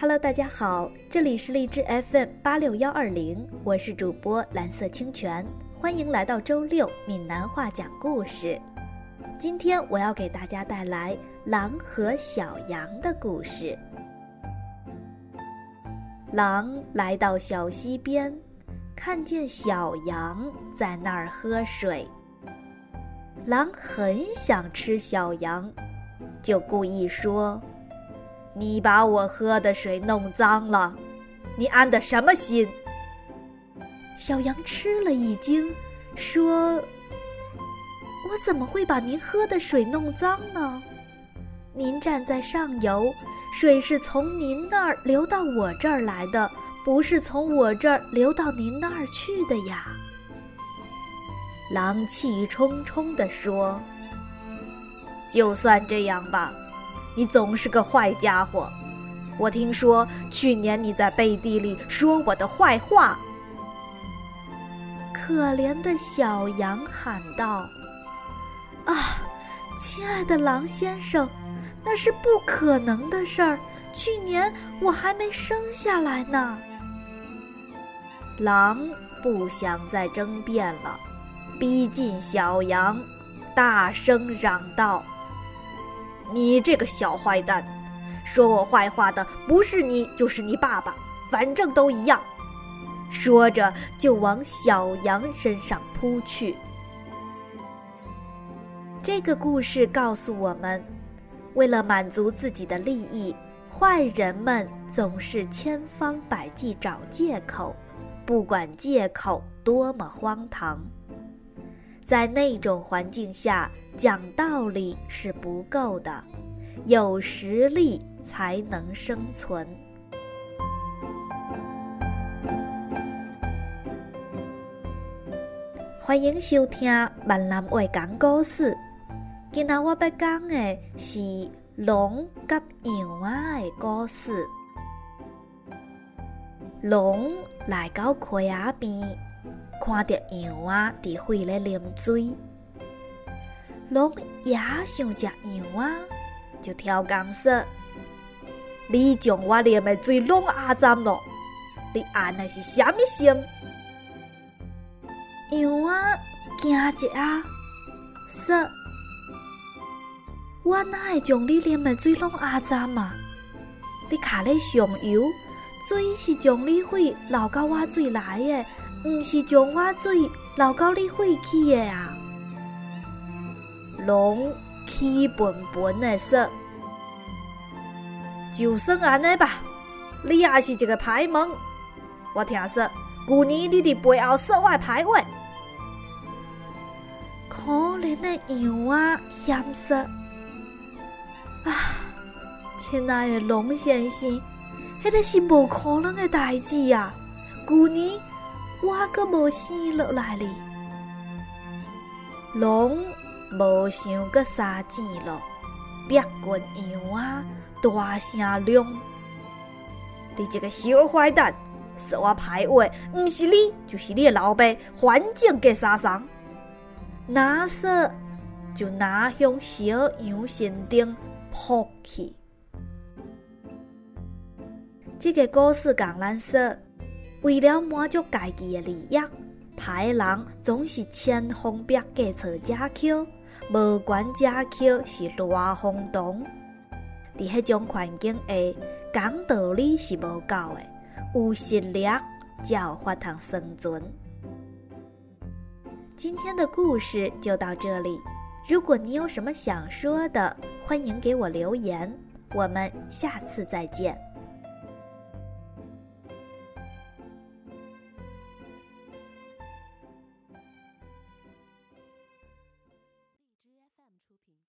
Hello，大家好，这里是荔枝 FM 八六幺二零，我是主播蓝色清泉，欢迎来到周六闽南话讲故事。今天我要给大家带来狼和小羊的故事。狼来到小溪边，看见小羊在那儿喝水。狼很想吃小羊，就故意说。你把我喝的水弄脏了，你安的什么心？小羊吃了一惊，说：“我怎么会把您喝的水弄脏呢？您站在上游，水是从您那儿流到我这儿来的，不是从我这儿流到您那儿去的呀。”狼气冲冲地说：“就算这样吧。”你总是个坏家伙！我听说去年你在背地里说我的坏话。可怜的小羊喊道：“啊，亲爱的狼先生，那是不可能的事儿。去年我还没生下来呢。”狼不想再争辩了，逼近小羊，大声嚷道。你这个小坏蛋，说我坏话的不是你就是你爸爸，反正都一样。说着就往小羊身上扑去。这个故事告诉我们，为了满足自己的利益，坏人们总是千方百计找借口，不管借口多么荒唐。在那种环境下，讲道理是不够的，有实力才能生存。欢迎收听闽南话讲故事。今仔我要讲的是龙甲羊仔的故事。龙来到溪仔边。看到羊啊伫水咧啉水，龙也想食羊啊，就挑工说：“你将我啉的水拢压脏了，你安的是虾米心？”羊啊惊一下，说：“我哪会将你啉的水拢压脏啊？你卡咧上游，水是从你血流到我嘴来的。”毋是将我水流到你肺去的啊！龙气愤愤的说：“就算安尼吧，你也是一个歹物。我听说，去年你伫背后说我歹话。可怜的羊啊，嫌说：啊，亲爱的龙先生，迄个是无可能的代志啊！去年。”我阁无生落来哩，龙无想阁杀钱咯，逼滚羊啊，大声嚷：“你这个小坏蛋，说我歹话，毋是你就是你的老爸，反正给杀伤。拿说就拿向小羊身顶扑去。这个故事讲咱说。为了满足家己的利益，歹人总是千方百计找借口，无管借口是偌荒唐。伫迄种环境下，讲道理是无够的，有实力才有法通生存。今天的故事就到这里，如果你有什么想说的，欢迎给我留言。我们下次再见。